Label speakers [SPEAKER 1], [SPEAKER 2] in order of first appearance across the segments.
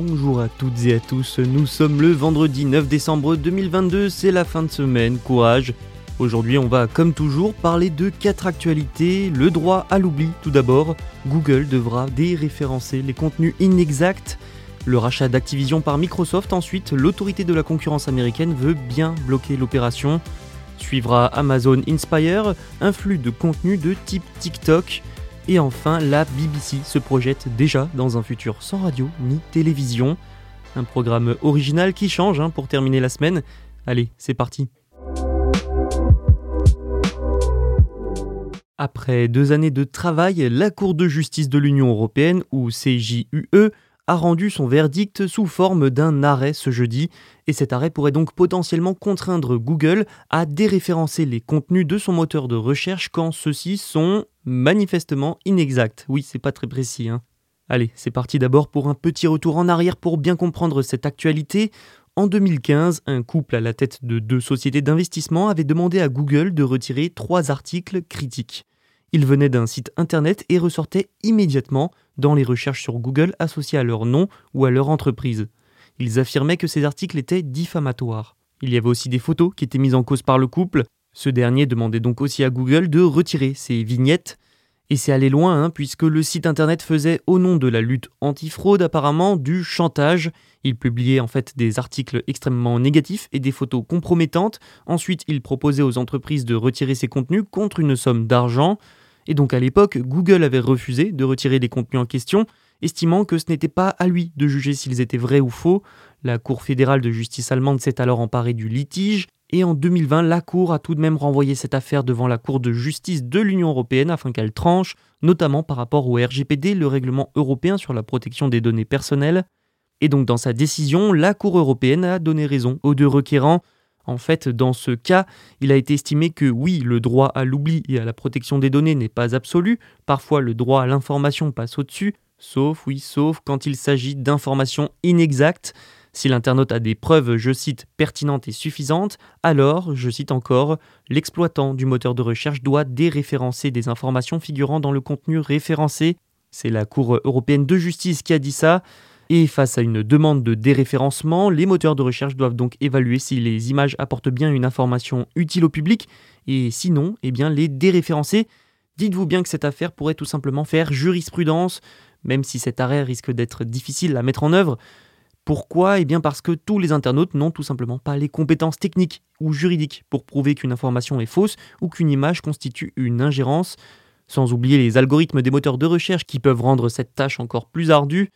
[SPEAKER 1] Bonjour à toutes et à tous, nous sommes le vendredi 9 décembre 2022, c'est la fin de semaine, courage. Aujourd'hui on va comme toujours parler de quatre actualités, le droit à l'oubli tout d'abord, Google devra déréférencer les contenus inexacts, le rachat d'Activision par Microsoft. Ensuite, l'autorité de la concurrence américaine veut bien bloquer l'opération, suivra Amazon Inspire, un flux de contenu de type TikTok, et enfin, la BBC se projette déjà dans un futur sans radio ni télévision. Un programme original qui change hein, pour terminer la semaine. Allez, c'est parti. Après deux années de travail, la Cour de justice de l'Union européenne, ou CJUE, a rendu son verdict sous forme d'un arrêt ce jeudi, et cet arrêt pourrait donc potentiellement contraindre Google à déréférencer les contenus de son moteur de recherche quand ceux-ci sont manifestement inexacts. Oui, c'est pas très précis. Hein. Allez, c'est parti d'abord pour un petit retour en arrière pour bien comprendre cette actualité. En 2015, un couple à la tête de deux sociétés d'investissement avait demandé à Google de retirer trois articles critiques. Ils venaient d'un site internet et ressortaient immédiatement dans les recherches sur Google associées à leur nom ou à leur entreprise. Ils affirmaient que ces articles étaient diffamatoires. Il y avait aussi des photos qui étaient mises en cause par le couple. Ce dernier demandait donc aussi à Google de retirer ces vignettes. Et c'est allé loin, hein, puisque le site internet faisait, au nom de la lutte antifraude, apparemment du chantage. Il publiait en fait des articles extrêmement négatifs et des photos compromettantes. Ensuite, il proposait aux entreprises de retirer ces contenus contre une somme d'argent. Et donc à l'époque, Google avait refusé de retirer les contenus en question, estimant que ce n'était pas à lui de juger s'ils étaient vrais ou faux. La Cour fédérale de justice allemande s'est alors emparée du litige, et en 2020, la Cour a tout de même renvoyé cette affaire devant la Cour de justice de l'Union européenne afin qu'elle tranche, notamment par rapport au RGPD, le règlement européen sur la protection des données personnelles. Et donc dans sa décision, la Cour européenne a donné raison aux deux requérants, en fait, dans ce cas, il a été estimé que oui, le droit à l'oubli et à la protection des données n'est pas absolu, parfois le droit à l'information passe au-dessus, sauf, oui, sauf quand il s'agit d'informations inexactes. Si l'internaute a des preuves, je cite, pertinentes et suffisantes, alors, je cite encore, l'exploitant du moteur de recherche doit déréférencer des informations figurant dans le contenu référencé. C'est la Cour européenne de justice qui a dit ça. Et face à une demande de déréférencement, les moteurs de recherche doivent donc évaluer si les images apportent bien une information utile au public, et sinon, eh bien, les déréférencer. Dites-vous bien que cette affaire pourrait tout simplement faire jurisprudence, même si cet arrêt risque d'être difficile à mettre en œuvre. Pourquoi? Eh bien parce que tous les internautes n'ont tout simplement pas les compétences techniques ou juridiques pour prouver qu'une information est fausse ou qu'une image constitue une ingérence, sans oublier les algorithmes des moteurs de recherche qui peuvent rendre cette tâche encore plus ardue.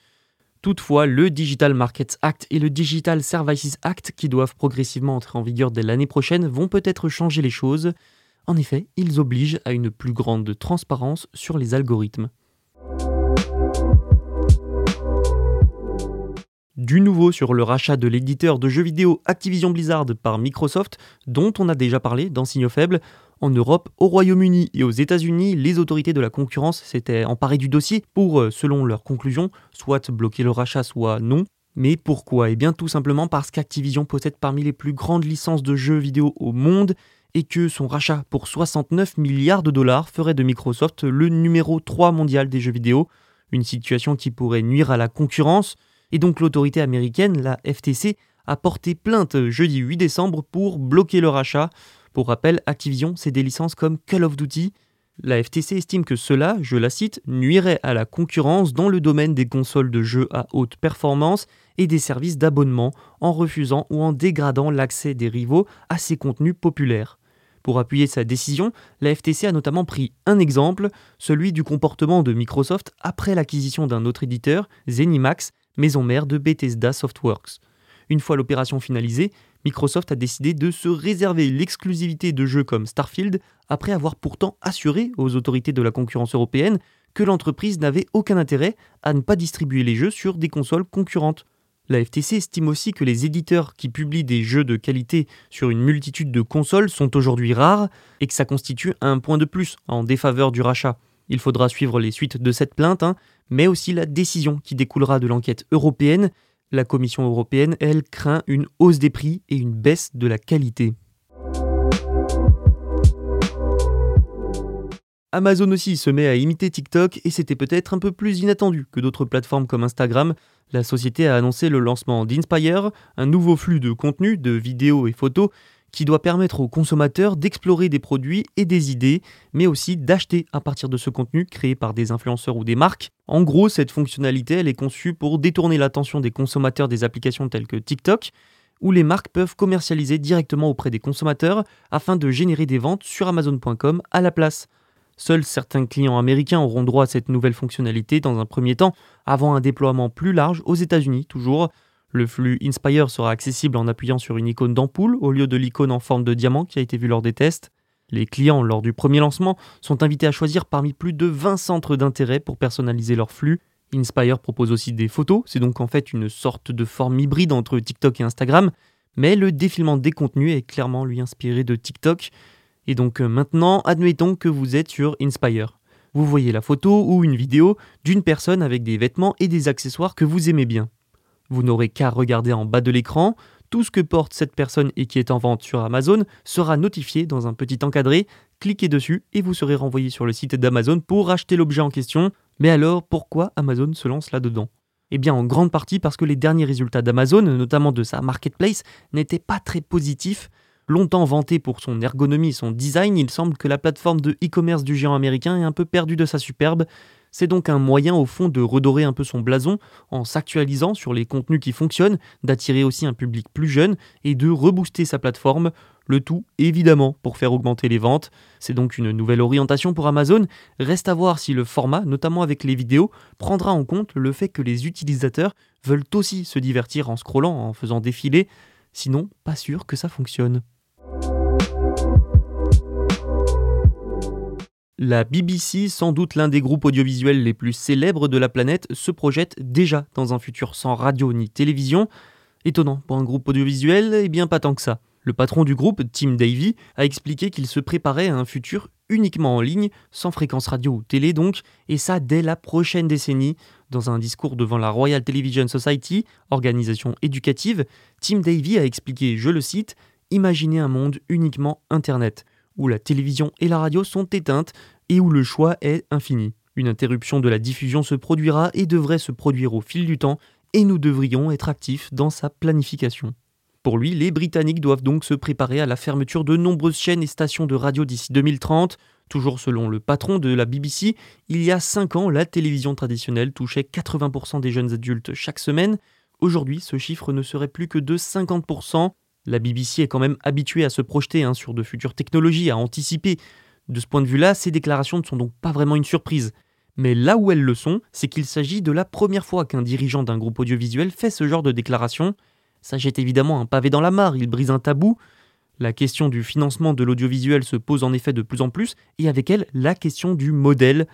[SPEAKER 1] Toutefois, le Digital Markets Act et le Digital Services Act, qui doivent progressivement entrer en vigueur dès l'année prochaine, vont peut-être changer les choses. En effet, ils obligent à une plus grande transparence sur les algorithmes. Du nouveau sur le rachat de l'éditeur de jeux vidéo Activision Blizzard par Microsoft, dont on a déjà parlé dans Signaux Faibles, en Europe, au Royaume-Uni et aux États-Unis, les autorités de la concurrence s'étaient emparées du dossier pour, euh, selon leurs conclusions, soit bloquer le rachat, soit non. Mais pourquoi? Eh bien tout simplement parce qu'Activision possède parmi les plus grandes licences de jeux vidéo au monde et que son rachat pour 69 milliards de dollars ferait de Microsoft le numéro 3 mondial des jeux vidéo, une situation qui pourrait nuire à la concurrence, et donc l'autorité américaine, la FTC, a porté plainte jeudi 8 décembre pour bloquer le rachat. Pour rappel, Activision, c'est des licences comme Call of Duty. La FTC estime que cela, je la cite, nuirait à la concurrence dans le domaine des consoles de jeux à haute performance et des services d'abonnement en refusant ou en dégradant l'accès des rivaux à ces contenus populaires. Pour appuyer sa décision, la FTC a notamment pris un exemple, celui du comportement de Microsoft après l'acquisition d'un autre éditeur, Zenimax, maison mère de Bethesda Softworks. Une fois l'opération finalisée, Microsoft a décidé de se réserver l'exclusivité de jeux comme Starfield, après avoir pourtant assuré aux autorités de la concurrence européenne que l'entreprise n'avait aucun intérêt à ne pas distribuer les jeux sur des consoles concurrentes. La FTC estime aussi que les éditeurs qui publient des jeux de qualité sur une multitude de consoles sont aujourd'hui rares et que ça constitue un point de plus en défaveur du rachat. Il faudra suivre les suites de cette plainte, hein, mais aussi la décision qui découlera de l'enquête européenne. La Commission européenne, elle, craint une hausse des prix et une baisse de la qualité. Amazon aussi se met à imiter TikTok et c'était peut-être un peu plus inattendu que d'autres plateformes comme Instagram. La société a annoncé le lancement d'Inspire, un nouveau flux de contenu, de vidéos et photos qui doit permettre aux consommateurs d'explorer des produits et des idées, mais aussi d'acheter à partir de ce contenu créé par des influenceurs ou des marques. En gros, cette fonctionnalité, elle est conçue pour détourner l'attention des consommateurs des applications telles que TikTok, où les marques peuvent commercialiser directement auprès des consommateurs afin de générer des ventes sur amazon.com à la place. Seuls certains clients américains auront droit à cette nouvelle fonctionnalité dans un premier temps, avant un déploiement plus large aux États-Unis toujours. Le flux Inspire sera accessible en appuyant sur une icône d'ampoule au lieu de l'icône en forme de diamant qui a été vue lors des tests. Les clients, lors du premier lancement, sont invités à choisir parmi plus de 20 centres d'intérêt pour personnaliser leur flux. Inspire propose aussi des photos, c'est donc en fait une sorte de forme hybride entre TikTok et Instagram, mais le défilement des contenus est clairement lui inspiré de TikTok. Et donc euh, maintenant, admettons que vous êtes sur Inspire. Vous voyez la photo ou une vidéo d'une personne avec des vêtements et des accessoires que vous aimez bien. Vous n'aurez qu'à regarder en bas de l'écran, tout ce que porte cette personne et qui est en vente sur Amazon sera notifié dans un petit encadré, cliquez dessus et vous serez renvoyé sur le site d'Amazon pour acheter l'objet en question. Mais alors pourquoi Amazon se lance là-dedans? Eh bien, en grande partie parce que les derniers résultats d'Amazon, notamment de sa marketplace, n'étaient pas très positifs. Longtemps vanté pour son ergonomie et son design, il semble que la plateforme de e-commerce du géant américain est un peu perdue de sa superbe. C'est donc un moyen au fond de redorer un peu son blason en s'actualisant sur les contenus qui fonctionnent, d'attirer aussi un public plus jeune et de rebooster sa plateforme, le tout évidemment pour faire augmenter les ventes. C'est donc une nouvelle orientation pour Amazon. Reste à voir si le format, notamment avec les vidéos, prendra en compte le fait que les utilisateurs veulent aussi se divertir en scrollant, en faisant défiler. Sinon, pas sûr que ça fonctionne. La BBC, sans doute l'un des groupes audiovisuels les plus célèbres de la planète, se projette déjà dans un futur sans radio ni télévision. Étonnant pour un groupe audiovisuel, eh bien pas tant que ça. Le patron du groupe, Tim Davy, a expliqué qu'il se préparait à un futur uniquement en ligne, sans fréquence radio ou télé donc, et ça dès la prochaine décennie. Dans un discours devant la Royal Television Society, organisation éducative, Tim Davy a expliqué, je le cite, Imaginez un monde uniquement Internet où la télévision et la radio sont éteintes et où le choix est infini. Une interruption de la diffusion se produira et devrait se produire au fil du temps, et nous devrions être actifs dans sa planification. Pour lui, les Britanniques doivent donc se préparer à la fermeture de nombreuses chaînes et stations de radio d'ici 2030. Toujours selon le patron de la BBC, il y a 5 ans, la télévision traditionnelle touchait 80% des jeunes adultes chaque semaine. Aujourd'hui, ce chiffre ne serait plus que de 50%. La BBC est quand même habituée à se projeter hein, sur de futures technologies, à anticiper. De ce point de vue-là, ces déclarations ne sont donc pas vraiment une surprise. Mais là où elles le sont, c'est qu'il s'agit de la première fois qu'un dirigeant d'un groupe audiovisuel fait ce genre de déclaration. Ça jette évidemment un pavé dans la mare, il brise un tabou. La question du financement de l'audiovisuel se pose en effet de plus en plus, et avec elle, la question du modèle.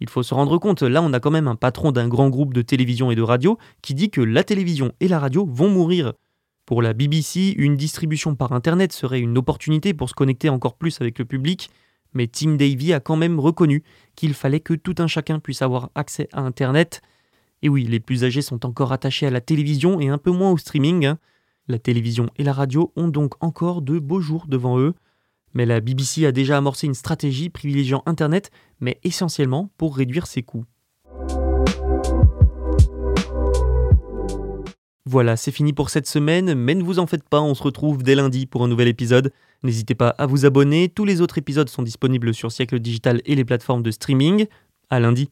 [SPEAKER 1] Il faut se rendre compte, là on a quand même un patron d'un grand groupe de télévision et de radio qui dit que la télévision et la radio vont mourir. Pour la BBC, une distribution par Internet serait une opportunité pour se connecter encore plus avec le public, mais Tim Davy a quand même reconnu qu'il fallait que tout un chacun puisse avoir accès à Internet. Et oui, les plus âgés sont encore attachés à la télévision et un peu moins au streaming. Hein. La télévision et la radio ont donc encore de beaux jours devant eux. Mais la BBC a déjà amorcé une stratégie privilégiant Internet, mais essentiellement pour réduire ses coûts. Voilà, c'est fini pour cette semaine, mais ne vous en faites pas, on se retrouve dès lundi pour un nouvel épisode. N'hésitez pas à vous abonner, tous les autres épisodes sont disponibles sur Siècle Digital et les plateformes de streaming. À lundi.